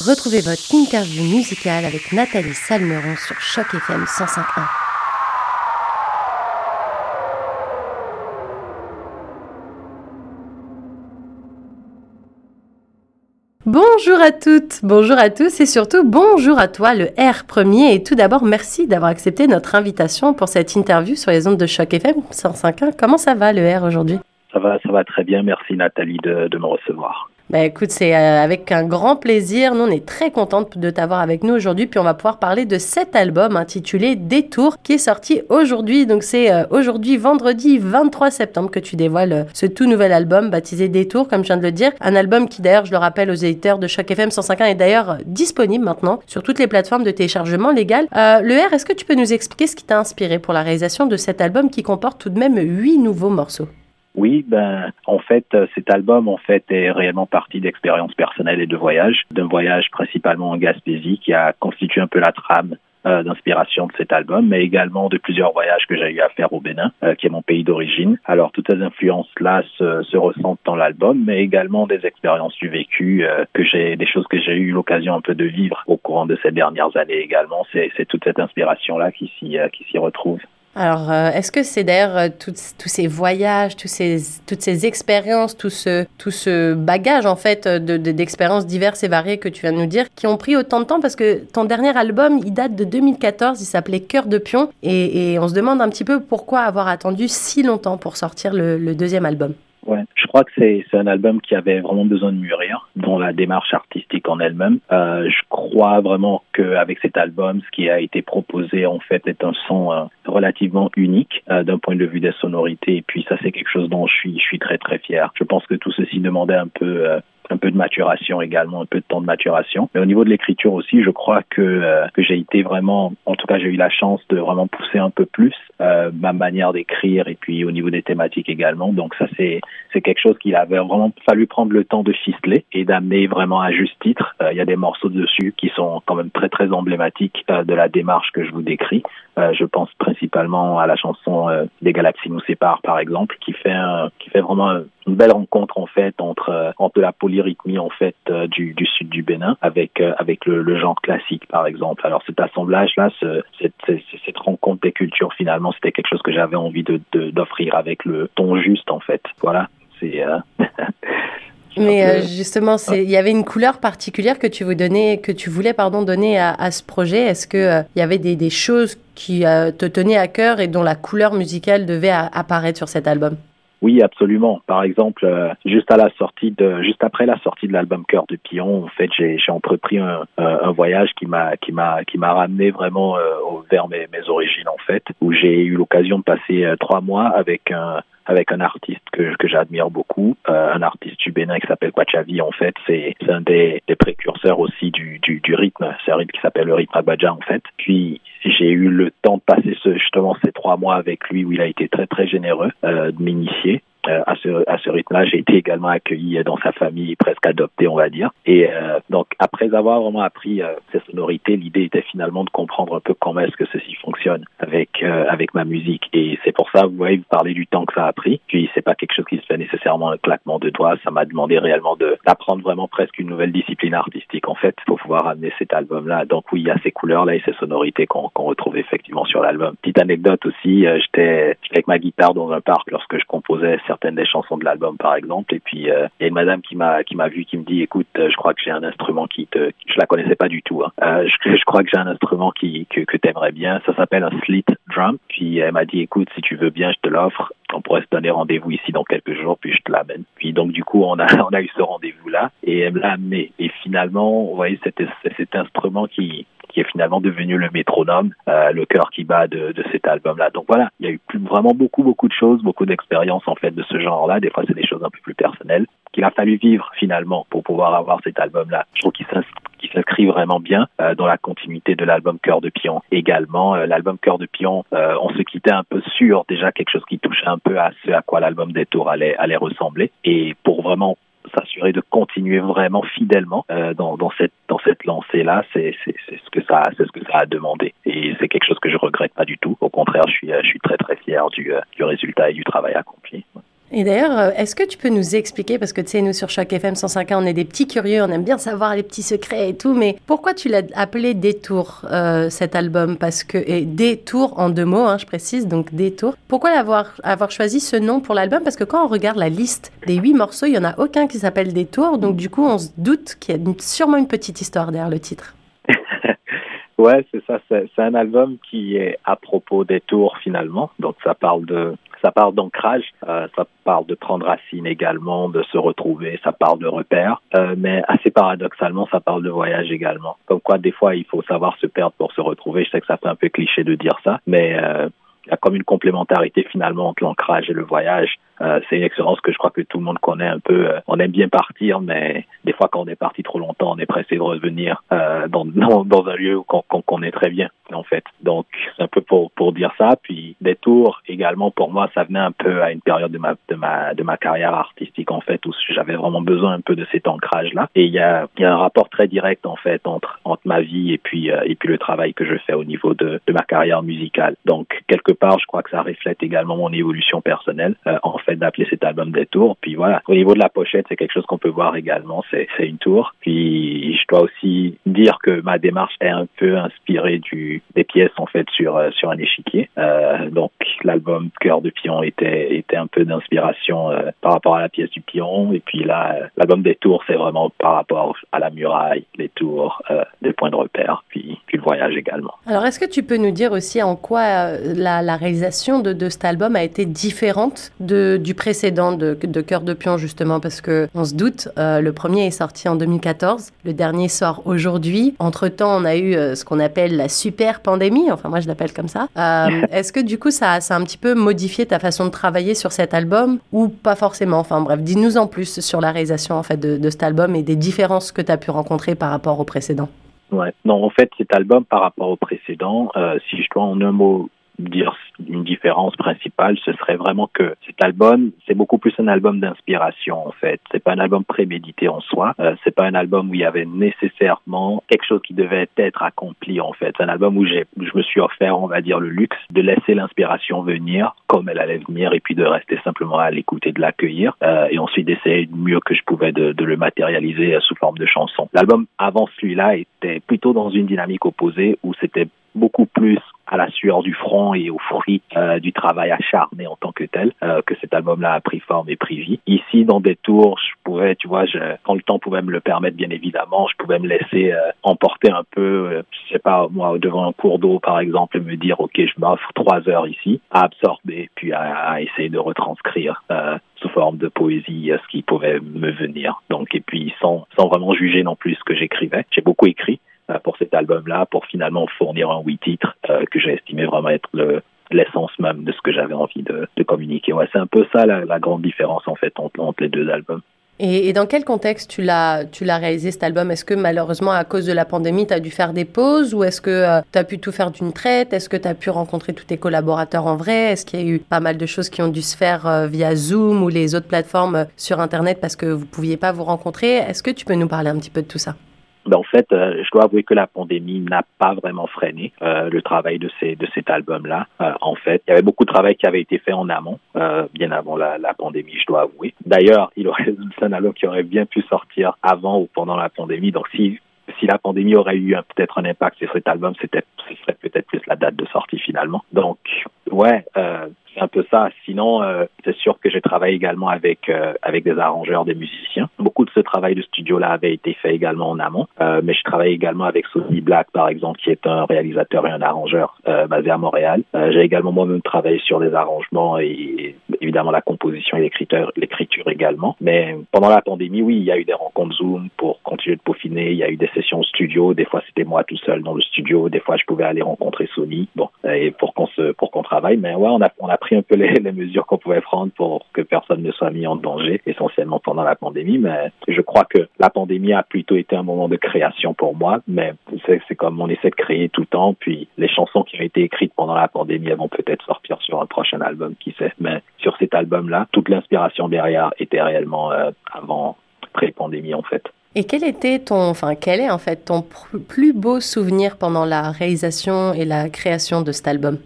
Retrouvez votre interview musicale avec Nathalie Salmeron sur Choc FM 105.1. Bonjour à toutes, bonjour à tous et surtout bonjour à toi le R premier et tout d'abord merci d'avoir accepté notre invitation pour cette interview sur les ondes de choc FM 105.1. Comment ça va le R aujourd'hui? Ça va, ça va très bien, merci Nathalie de, de me recevoir. Bah écoute, c'est euh, avec un grand plaisir. Nous, on est très contente de t'avoir avec nous aujourd'hui. Puis on va pouvoir parler de cet album intitulé Détour qui est sorti aujourd'hui. Donc c'est euh, aujourd'hui, vendredi 23 septembre, que tu dévoiles euh, ce tout nouvel album baptisé Détour, comme je viens de le dire. Un album qui d'ailleurs, je le rappelle aux éditeurs de Choc FM 105.1 est d'ailleurs disponible maintenant sur toutes les plateformes de téléchargement légal. le R, est-ce que tu peux nous expliquer ce qui t'a inspiré pour la réalisation de cet album qui comporte tout de même huit nouveaux morceaux? Oui, ben en fait, euh, cet album en fait est réellement partie d'expériences personnelles et de voyages, d'un voyage principalement en Gaspésie qui a constitué un peu la trame euh, d'inspiration de cet album, mais également de plusieurs voyages que j'ai eu à faire au Bénin, euh, qui est mon pays d'origine. Alors toutes ces influences-là se, se, ressentent dans l'album, mais également des expériences du vécu, que j'ai, des choses que j'ai eu l'occasion un peu de vivre au courant de ces dernières années également. C'est, toute cette inspiration-là qui s'y, qui s'y retrouve. Alors, euh, est-ce que c'est d'ailleurs euh, tous ces voyages, toutes ces expériences, tout ce, tout ce bagage en fait d'expériences diverses et variées que tu viens de nous dire, qui ont pris autant de temps? Parce que ton dernier album, il date de 2014, il s'appelait Cœur de pion, et, on se demande un petit peu pourquoi avoir attendu si longtemps pour sortir le deuxième album. Ouais, je crois que c'est un album qui avait vraiment besoin de mûrir dans la démarche artistique en elle-même. Euh, je crois vraiment qu'avec cet album, ce qui a été proposé en fait est un son euh, relativement unique euh, d'un point de vue des sonorités. Et puis ça, c'est quelque chose dont je suis, je suis très très fier. Je pense que tout ceci demandait un peu euh, un peu de maturation également, un peu de temps de maturation. Mais au niveau de l'écriture aussi, je crois que, euh, que j'ai été vraiment, en tout cas j'ai eu la chance de vraiment pousser un peu plus ma manière d'écrire et puis au niveau des thématiques également. Donc ça c'est c'est quelque chose qu'il avait vraiment fallu prendre le temps de ficeler et d'amener vraiment à juste titre. Il y a des morceaux dessus qui sont quand même très très emblématiques de la démarche que je vous décris. Je pense principalement à la chanson Des galaxies nous séparent par exemple, qui fait qui fait vraiment une belle rencontre en fait entre entre la polyrythmie en fait du, du sud du Bénin avec avec le, genre classique par exemple. Alors cet assemblage là, ce, cette, rencontre des cultures finalement, c'était quelque chose que j'avais envie de d'offrir avec le ton juste en fait. Voilà. Euh, Mais euh, justement, il y avait une couleur particulière que tu, donner, que tu voulais pardon, donner à, ce projet. Est-ce qu'il euh, y avait des, choses qui te tenaient à cœur et dont la couleur musicale devait apparaître sur cet album? Oui, absolument. Par exemple, juste à la sortie de, juste après la sortie de l'album Cœur de Pion, en fait, j'ai entrepris un, un, voyage qui m'a, qui m'a, qui m'a ramené vraiment vers mes, mes origines en fait, où j'ai eu l'occasion de passer trois mois avec un, avec un artiste que, que j'admire beaucoup, euh, un artiste du Bénin qui s'appelle Kwachavi en fait. C'est un des, des, précurseurs aussi du, du, rythme. C'est un rythme qui s'appelle le rythme Abadja en fait. Puis j'ai eu le temps de passer justement ces trois mois avec lui où il a été très très généreux euh, de m'initier. Euh, à ce, à ce rythme-là, j'ai été également accueilli dans sa famille, presque adopté, on va dire. Et euh, donc, après avoir vraiment appris euh, ces sonorités, l'idée était finalement de comprendre un peu comment est-ce que ceci fonctionne avec avec ma musique. Et c'est pour ça, vous voyez, vous parlez du temps que ça a pris. Puis, c'est pas quelque chose qui se fait nécessairement un claquement de doigts. Ça m'a demandé réellement de d'apprendre vraiment presque une nouvelle discipline artistique, en fait, pour pouvoir amener cet album-là. Donc, oui, il y a ces couleurs-là et ces sonorités qu'on qu'on retrouve effectivement sur l'album. Petite anecdote aussi, j'étais avec ma guitare dans un parc lorsque je composais certaines des chansons de l'album par exemple. Et puis euh, il y a une madame qui m'a qui m'a vu qui me dit écoute euh, je crois que j'ai un instrument qui te je la connaissais pas du tout hein. euh, je, crois que j'ai un instrument qui que, que t'aimerais bien. Ça s'appelle un slit drum. Puis elle m'a dit écoute si tu veux bien je te l'offre on pourrait se donner rendez-vous ici dans quelques jours puis je te l'amène puis donc du coup on a on a eu ce rendez-vous là et elle me l'a amené et finalement vous voyez cet, cet instrument qui qui est finalement devenu le métronome, euh, le cœur qui bat de, de cet album-là. Donc voilà, il y a eu vraiment beaucoup, beaucoup de choses, beaucoup d'expériences en fait de ce genre-là. Des fois, c'est des choses un peu plus personnelles qu'il a fallu vivre finalement pour pouvoir avoir cet album-là. Je trouve qu'il s'inscrit vraiment bien euh, dans la continuité de l'album Cœur de Pion. Également, euh, l'album Cœur de Pion, euh, on se quittait un peu sur déjà quelque chose qui touchait un peu à ce à quoi l'album des Tours allait, allait ressembler. Et pour vraiment s'assurer de continuer vraiment fidèlement euh, dans, dans, cette dans cette lancée là c'est c'est ce que ça c'est ce que ça a demandé et c'est quelque chose que je regrette pas du tout au contraire je suis je suis très très fier du, euh, du résultat et du travail accompli Et d'ailleurs, euh, est-ce que tu peux nous expliquer, parce que tu sais, nous sur Choc FM 105.1, on est des petits curieux, on aime bien savoir les petits secrets et tout, mais pourquoi tu l'as appelé Détour, euh, cet album? Parce que, et Détour en deux mots, hein, je précise, donc Détour. Pourquoi avoir, avoir choisi ce nom pour l'album? Parce que quand on regarde la liste des huit morceaux, il n'y en a aucun qui s'appelle Détour, donc du coup, on se doute qu'il y a sûrement une petite histoire derrière le titre. Ouais, c'est ça. C'est un album qui est à propos des tours finalement. Donc ça parle de ça parle d'ancrage, euh, ça parle de prendre racine également, de se retrouver, ça parle de repères, euh, mais assez paradoxalement, ça parle de voyage également. Comme quoi, des fois, il faut savoir se perdre pour se retrouver. Je sais que ça fait un peu cliché de dire ça, mais euh, y a comme une complémentarité finalement entre l'ancrage et le voyage. Euh, c'est une expérience que je crois que tout le monde connaît un peu. Euh, on aime bien partir, mais des fois quand on est parti trop longtemps, on est pressé de revenir euh, dans, dans, dans, un lieu qu'on connaît très bien en fait. Donc c'est un peu pour pour dire ça. Puis des tours également pour moi, ça venait un peu à une période de ma de ma de ma carrière artistique en fait où j'avais vraiment besoin un peu de cet ancrage là. Et il y a y a un rapport très direct en fait entre entre ma vie et puis et puis le travail que je fais au niveau de de ma carrière musicale. Donc quelque part, je crois que ça reflète également mon évolution personnelle. en fait d'appeler cet album des tours. Puis voilà, au niveau de la pochette, c'est quelque chose qu'on peut voir également, c'est une tour. Puis je dois aussi dire que ma démarche est un peu inspirée du, des pièces en fait sur euh, sur un échiquier. Euh, donc l'album Cœur de pion était était un peu d'inspiration euh, par rapport à la pièce du pion. Et puis là, l'album des tours, c'est vraiment par rapport à la muraille, les tours, des points de repère, puis, puis le voyage également. Alors est-ce que tu peux nous dire aussi en quoi la, réalisation de, de cet album a été différente de du précédent de, Cœur de Pion, justement, parce que on se doute, le premier est sorti en 2014, le dernier sort aujourd'hui. Entre-temps, on a eu ce qu'on appelle la super pandémie, enfin moi je l'appelle comme ça. Euh, est-ce que du coup, ça, ça a un petit peu modifié ta façon de travailler sur cet album ou pas forcément? Enfin bref, dis-nous en plus sur la réalisation en fait de, de cet album et des différences que tu as pu rencontrer par rapport au précédent. Ouais. Non, en fait, cet album par rapport au précédent, si je dois en un mot dire une différence principale, ce serait vraiment que cet album, c'est beaucoup plus un album d'inspiration en fait. C'est pas un album prémédité en soi. Euh, c'est pas un album où il y avait nécessairement quelque chose qui devait être accompli en fait. C'est un album où j'ai, je me suis offert, on va dire, le luxe de laisser l'inspiration venir comme elle allait venir et puis de rester simplement à l'écouter, de l'accueillir euh, et ensuite d'essayer du mieux que je pouvais de, de le matérialiser sous forme de chanson. L'album avant celui-là était plutôt dans une dynamique opposée où c'était beaucoup plus à la sueur du front et au fruit euh, du travail acharné en tant que tel euh, que cet album-là a pris forme et pris vie. Ici, dans des tours, je pouvais, tu vois, je, quand le temps pouvait me le permettre, bien évidemment, je pouvais me laisser euh, emporter un peu, je sais pas, moi, devant un cours d'eau, par exemple, et me dire, ok, je m'offre trois heures ici à absorber, puis à, à essayer de retranscrire sous forme de poésie ce qui pouvait me venir. Donc, et puis sans, sans vraiment juger non plus ce que j'écrivais. J'ai beaucoup écrit, euh, pour cet album-là, pour finalement fournir un huit titres euh, que j'ai estimé vraiment être le, l'essence même de ce que j'avais envie de, communiquer. Ouais, c'est un peu ça la, grande différence en fait entre, les deux albums. Et, et, dans quel contexte tu l'as, tu l'as réalisé cet album? Est-ce que malheureusement à cause de la pandémie, tu as dû faire des pauses? Ou est-ce que euh, tu as pu tout faire d'une traite? Est-ce que tu as pu rencontrer tous tes collaborateurs en vrai? Est-ce qu'il y a eu pas mal de choses qui ont dû se faire euh, via Zoom ou les autres plateformes sur Internet parce que vous pouviez pas vous rencontrer? Est-ce que tu peux nous parler un petit peu de tout ça? Ben, en fait, euh, je dois avouer que la pandémie n'a pas vraiment freiné euh, le travail de, cet album-là. Euh, en fait, il y avait beaucoup de travail qui avait été fait en amont, bien avant la, pandémie, je dois avouer. D'ailleurs, il aurait un album qui aurait bien pu sortir avant ou pendant la pandémie. Donc, si la pandémie aurait eu peut-être un impact sur cet album, ce serait peut-être plus la date de sortie finalement. Donc, ouais, c'est un peu ça. Sinon, euh, c'est sûr que j'ai travaillé également avec euh, avec des arrangeurs, des musiciens. Beaucoup de ce travail de studio-là avait été fait également en amont, euh, mais je travaille également avec Sonny Black, par exemple, qui est un réalisateur et un arrangeur euh, basé à Montréal. Euh, j'ai également moi-même travaillé sur des arrangements et évidemment la composition et l'écriture, l'écriture également. Mais pendant la pandémie, oui, il y a eu des rencontres Zoom pour continuer de peaufiner. Il y a eu des sessions studio. Des fois, c'était moi tout seul dans le studio. Des fois, je pouvais aller rencontrer Sony. Bon, et pour qu'on se pour qu'on travaille. Mais ouais, on a on a pris un peu les, mesures qu'on pouvait prendre pour que personne ne soit mis en danger, essentiellement pendant la pandémie. Mais je crois que la pandémie a plutôt été un moment de création pour moi. Mais c'est comme on essaie de créer tout le temps. Puis les chansons qui ont été écrites pendant la pandémie, elles vont peut-être sortir sur un prochain album, qui sait. Mais sur cet album-là, toute l'inspiration derrière était réellement euh, avant pré-pandémie en fait. Et quel était ton, enfin quel est en fait ton plus beau souvenir pendant la réalisation et la création de cet album?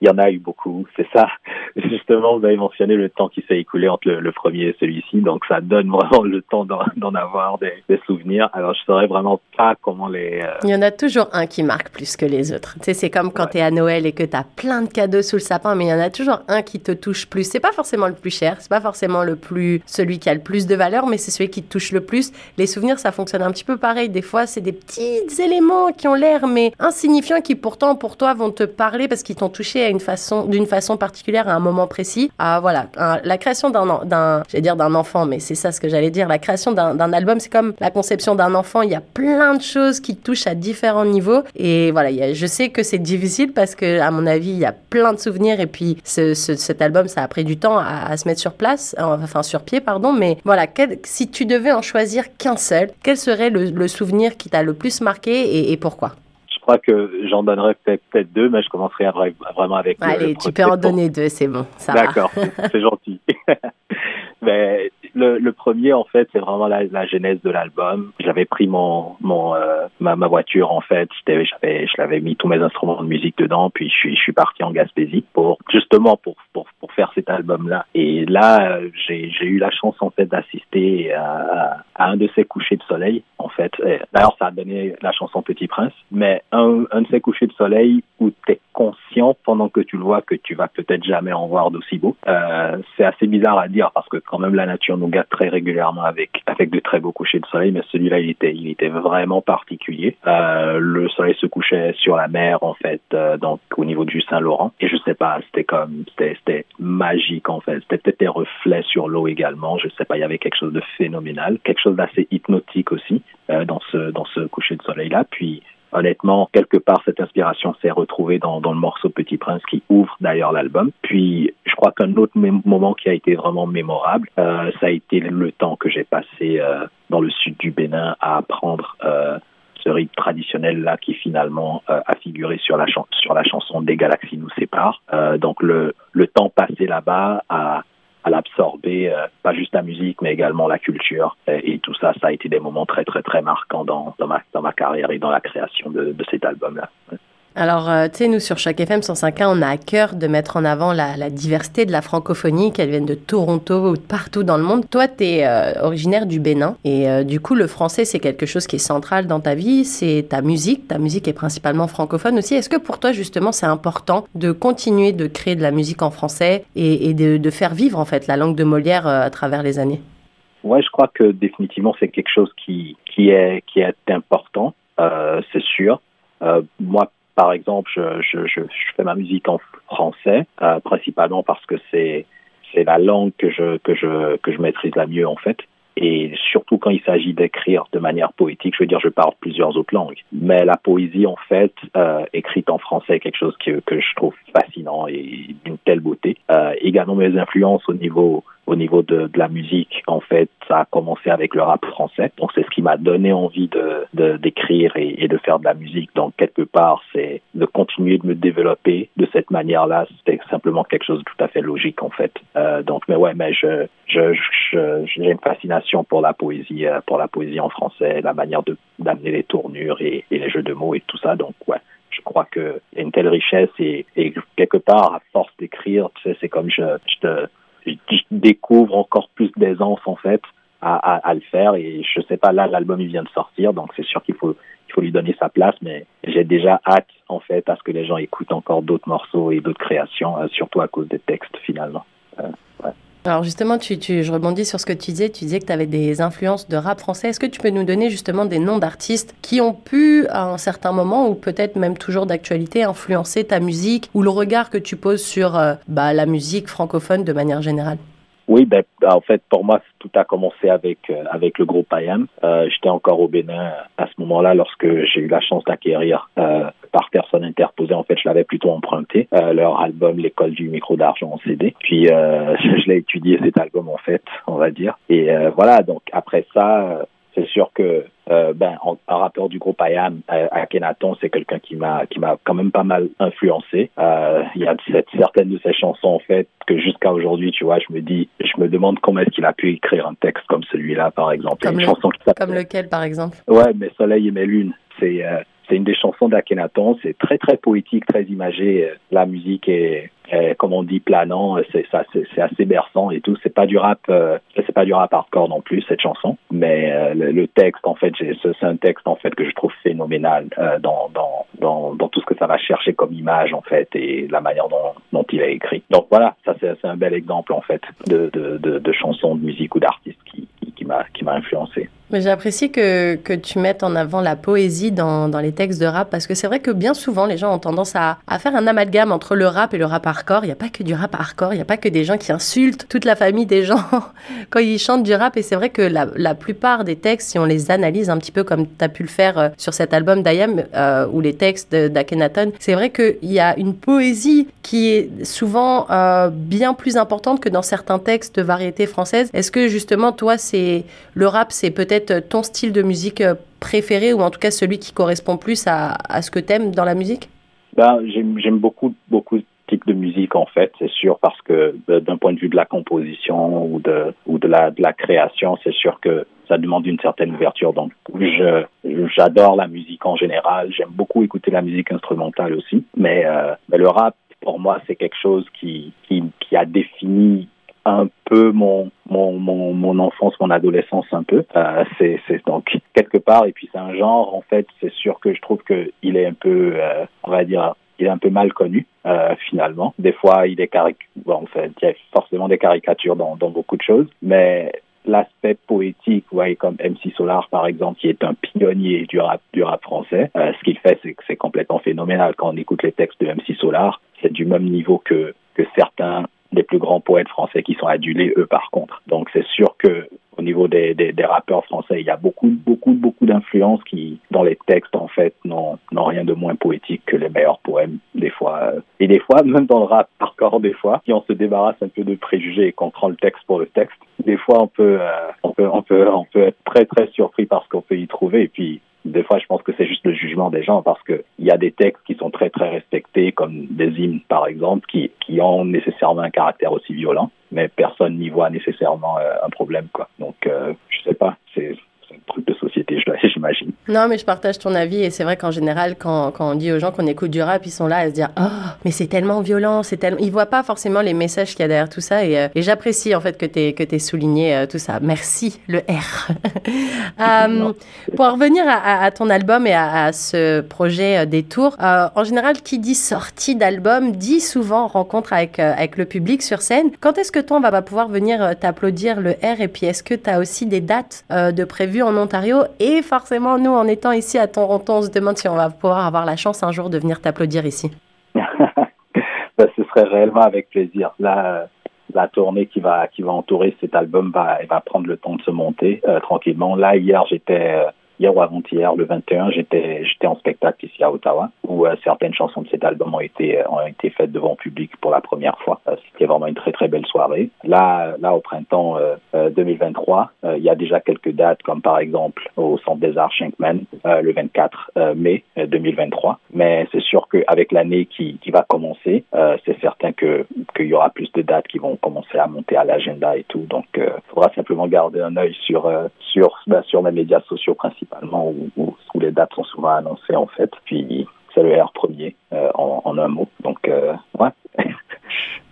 Il y en a eu beaucoup. C'est ça, justement, vous avez mentionné le temps qui s'est écoulé entre le, premier et celui-ci, donc ça donne vraiment le temps d'en avoir des, souvenirs. Alors, je saurais vraiment pas comment les... Euh, Il y en a toujours un qui marque plus que les autres. Tu sais, c'est comme quand tu es à Noël et que tu as plein de cadeaux sous le sapin, mais il y en a toujours un qui te touche plus. C'est pas forcément le plus cher, c'est pas forcément le plus celui qui a le plus de valeur, mais c'est celui qui te touche le plus. Les souvenirs, ça fonctionne un petit peu pareil. Des fois, c'est des petits éléments qui ont l'air mais insignifiants qui pourtant pour toi vont te parler parce qu'ils t'ont touché à d'une façon particulière à un moment précis. Ah voilà, la création d'un, dire d'un enfant, mais c'est ça ce que j'allais dire. La création d'un, d'un album, c'est comme la conception d'un enfant. Il y a plein de choses qui touchent à différents niveaux. Et voilà, je sais que c'est difficile parce que à mon avis, il y a plein de souvenirs et puis ce, cet album, ça a pris du temps à, se mettre sur place, enfin sur pied, pardon. Mais voilà, si tu devais en choisir qu'un seul, quel serait le, souvenir qui t'a le plus marqué et pourquoi? Je crois que j'en donnerais peut-être deux, mais je commencerai vraiment avec. Allez, tu peux en donner deux, c'est bon. D'accord, c'est gentil. mais le, le, premier, en fait, c'est vraiment la, la genèse de l'album. J'avais pris mon, mon euh, ma, ma, voiture, en fait, j'avais, je l'avais mis tous mes instruments de musique dedans, puis je suis, je suis parti en Gaspésie pour justement pour pour, pour faire cet album-là. Et là, j'ai, eu la chance en fait d'assister à, à, un de ces couchers de soleil, en fait. D'ailleurs, ça a donné la chanson Petit Prince, mais un, un de ces couchers de soleil où tu es conscient pendant que tu le vois que tu vas peut-être jamais en voir d'aussi beau. Euh, c'est assez bizarre à dire parce que quand même la nature nous gâte très régulièrement avec avec de très beaux couchers de soleil, mais celui-là il était il était vraiment particulier. Euh, le soleil se couchait sur la mer en fait, euh, donc au niveau du Saint-Laurent, et je sais pas, c'était comme c'était magique en fait. C'était peut-être des reflets sur l'eau également, je sais pas, il y avait quelque chose de phénoménal, quelque chose d'assez hypnotique aussi euh, dans ce dans ce coucher de soleil là. Puis honnêtement, quelque part, cette inspiration s'est retrouvée dans, dans, le morceau Petit Prince qui ouvre d'ailleurs l'album. Puis, je crois qu'un autre moment qui a été vraiment mémorable, euh, ça a été le temps que j'ai passé euh, dans le sud du Bénin à apprendre euh, ce rythme traditionnel là qui finalement euh, a figuré sur la, sur la chanson Des galaxies nous séparent. Euh, donc le, le temps passé là-bas a à l'absorber, euh, pas juste la musique, mais également la culture. Et, tout ça, ça a été des moments très, très, très marquants dans, dans, ma, dans ma carrière et dans la création de, de cet album-là. Alors, euh, tu sais, nous, sur chaque FM 105.1, on a à cœur de mettre en avant la, diversité de la francophonie, qu'elle vienne de Toronto ou de partout dans le monde. Toi, tu es euh, originaire du Bénin et euh, du coup, le français, c'est quelque chose qui est central dans ta vie. C'est ta musique. Ta musique est principalement francophone aussi. Est-ce que pour toi, justement, c'est important de continuer de créer de la musique en français et, de, faire vivre, en fait, la langue de Molière à travers les années? Ouais, je crois que définitivement, c'est quelque chose qui, qui, est, qui est important, c'est sûr. moi, par exemple, je, je, je, fais ma musique en français, euh, principalement parce que c'est c'est la langue que je que je que je maîtrise la mieux en fait. Et surtout quand il s'agit d'écrire de manière poétique, je veux dire, je parle plusieurs autres langues. Mais la poésie, en fait, euh, écrite en français, est quelque chose que, que je trouve fascinant et d'une telle beauté. Euh, également mes influences au niveau au niveau de, la musique, en fait, ça a commencé avec le rap français. Donc, c'est ce qui m'a donné envie de d'écrire et, de faire de la musique. Donc, quelque part, c'est de continuer de me développer de cette manière-là. C'était simplement quelque chose de tout à fait logique, en fait. Euh, donc, mais ouais, mais je j'ai je, j'ai une fascination pour la poésie, euh, pour la poésie en français, la manière de d'amener les tournures et, les jeux de mots et tout ça. Donc, ouais, je crois qu'il y a une telle richesse et, quelque part, à force d'écrire, tu sais, c'est comme je, je te je découvre encore plus d'aisance en fait à, à, à, le faire. Et je sais pas là l'album il vient de sortir donc c'est sûr qu'il faut il faut lui donner sa place. Mais j'ai déjà hâte en fait à ce que les gens écoutent encore d'autres morceaux et d'autres créations euh, surtout à cause des textes finalement. Euh. Alors justement, tu, tu, je rebondis sur ce que tu disais. Tu disais que tu avais des influences de rap français. Est-ce que tu peux nous donner justement des noms d'artistes qui ont pu, à un certain moment, ou peut-être même toujours d'actualité, influencer ta musique ou le regard que tu poses sur euh, bah, la musique francophone de manière générale? Oui, ben, en fait, pour moi, tout a commencé avec euh, avec le groupe IAM. Euh, J'étais encore au Bénin à ce moment-là lorsque j'ai eu la chance d'acquérir par personne interposée. En fait, je l'avais plutôt emprunté euh, leur album L'école du micro d'argent en CD. Puis euh, je l'ai étudié cet album en fait, on va dire. Et voilà. Donc après ça c'est sûr que euh, ben, un rappeur du groupe IAM, euh, Akhenaton, c'est quelqu'un qui m'a qui m'a quand même pas mal influencé. Euh, il y a certaines de ses chansons en fait que jusqu'à aujourd'hui, tu vois, je me dis, je me demande comment est-ce qu'il a pu écrire un texte comme celui-là, par exemple. Comme, une chanson qui comme lequel, par exemple? Ouais, Mes soleils et mes lunes. C'est c'est une des chansons d'Akhenaton. C'est très très poétique, très imagé. La musique est, comme on dit, planant. C'est assez berçant et tout. C'est pas du rap, euh, c'est pas du rap hardcore non plus cette chanson. Mais euh, le, texte, en fait, c'est un texte en fait que je trouve phénoménal euh, dans, tout ce que ça va chercher comme image en fait et la manière dont, il a écrit. Donc voilà, ça c'est un bel exemple en fait de de, de, de chanson, de musique ou d'artiste qui qui qui m'a influencé. Mais j'apprécie que, que tu mettes en avant la poésie dans, dans les textes de rap parce que c'est vrai que bien souvent les gens ont tendance à, à faire un amalgame entre le rap et le rap hardcore. Il n'y a pas que du rap hardcore, il n'y a pas que des gens qui insultent toute la famille des gens quand ils chantent du rap. Et c'est vrai que la, la, plupart des textes, si on les analyse un petit peu comme tu as pu le faire euh, sur cet album d'Ayam euh, ou les textes d'Akenaton, c'est vrai qu'il y a une poésie qui est souvent euh, bien plus importante que dans certains textes de variété française. Est-ce que justement toi, c'est le rap, c'est peut-être ton style de musique euh, préféré ou en tout cas celui qui correspond plus à, à ce que tu aimes dans la musique? Ben, J'aime beaucoup, beaucoup de types de musique en fait, c'est sûr, parce que euh, d'un point de vue de la composition ou de, ou de, la, de la création, c'est sûr que ça demande une certaine ouverture. Donc, j'adore la musique en général. J'aime beaucoup écouter la musique instrumentale aussi. Mais, euh, mais le rap, pour moi, c'est quelque chose qui, qui, qui a défini un peu mon, mon, mon, mon enfance, mon adolescence un peu. Euh, c'est, donc quelque part, et puis c'est un genre, en fait, c'est sûr que je trouve qu'il est un peu, euh, on va dire, il est un peu mal connu euh, finalement. Des fois, il est caric bon, en fait, il y a forcément des caricatures dans, dans beaucoup de choses, mais l'aspect poétique, vous voyez, comme MC Solar par exemple, qui est un pionnier du rap, du rap français, euh, ce qu'il fait, c'est que c'est complètement phénoménal. Quand on écoute les textes de MC Solar, c'est du même niveau que, que certains des plus grands poètes français qui sont adulés, eux, par contre. Donc, c'est sûr que au niveau des, des, des, rappeurs français, il y a beaucoup, beaucoup, beaucoup d'influences qui, dans les textes, en fait, n'ont rien de moins poétique que les meilleurs poèmes, des fois. Et des fois, même dans le rap hardcore, des fois, si on se débarrasse un peu de préjugés et qu'on prend le texte pour le texte, des fois, on peut, euh, on peut, on peut, on peut être très, très surpris par ce qu'on peut y trouver. Et puis, des fois, je pense que c'est juste le jugement des gens parce que il y a des textes qui sont très très respectés, comme des hymnes par exemple, qui, qui ont nécessairement un caractère aussi violent, mais personne n'y voit nécessairement euh, un problème quoi. Donc, euh, je sais pas, c'est truc de société, j'imagine. Non, mais je partage ton avis et c'est vrai qu'en général, quand, quand, on dit aux gens qu'on écoute du rap, ils sont là à se dire Oh, mais c'est tellement violent, c'est tellement. Ils voient pas forcément les messages qu'il y a derrière tout ça et, euh, et j'apprécie en fait que tu aies, que souligné euh, tout ça. Merci, le R. euh, pour revenir à, à, ton album et à, à ce projet euh, des tours, en général, qui dit sortie d'album dit souvent rencontre avec, avec le public sur scène. Quand est-ce que toi, on va pouvoir venir t'applaudir le R et puis est-ce que tu as aussi des dates de prévues en Ontario et forcément, nous, en étant ici à Toronto, on se demande si on va pouvoir avoir la chance un jour de venir t'applaudir ici. Ben, ce serait réellement avec plaisir. Là, la tournée qui va qui va entourer cet album va va prendre le temps de se monter euh, tranquillement. Là, hier, j'étais euh, hier ou avant-hier, le 21, j'étais j'étais en spectacle ici à Ottawa où euh, certaines chansons de cet album ont été euh, ont été faites devant le public pour la première fois. Euh, C'était vraiment une très très belle soirée. Là là au printemps 2023, il y a déjà quelques dates comme par exemple au Centre des Arts Schenkman le 24 mai 2023. Mais c'est sûr qu'avec l'année qui qui va commencer, c'est certain que qu'il y aura plus de dates qui vont commencer à monter à l'agenda et tout. Donc il faudra simplement garder un œil sur sur ben, sur les médias sociaux principaux principalement où, les dates sont souvent annoncées en fait. Puis c'est le R premier euh, en, en, un mot. Donc euh, ouais.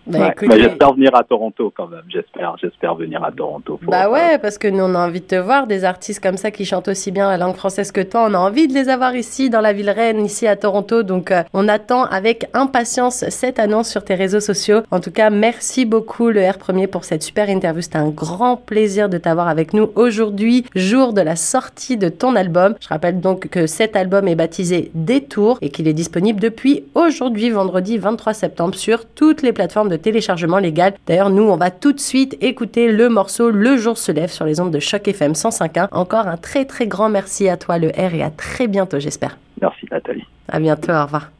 Bah, ouais. j'espère venir à Toronto quand même. J'espère, j'espère venir à Toronto. Bah ouais, parce que nous on a envie de te voir des artistes comme ça qui chantent aussi bien la langue française que toi. On a envie de les avoir ici dans la ville reine, ici à Toronto. Donc euh, on attend avec impatience cette annonce sur tes réseaux sociaux. En tout cas, merci beaucoup le R premier pour cette super interview. C'était un grand plaisir de t'avoir avec nous aujourd'hui, jour de la sortie de ton album. Je rappelle donc que cet album est baptisé Détour et qu'il est disponible depuis aujourd'hui, vendredi 23 septembre, sur toutes les plateformes de téléchargement légal. D'ailleurs, nous, on va tout de suite écouter le morceau Le jour se lève sur les ondes de Choc FM 105.1. Encore un très très grand merci à toi, le R, et à très bientôt, j'espère. Merci, Nathalie. À bientôt, au revoir.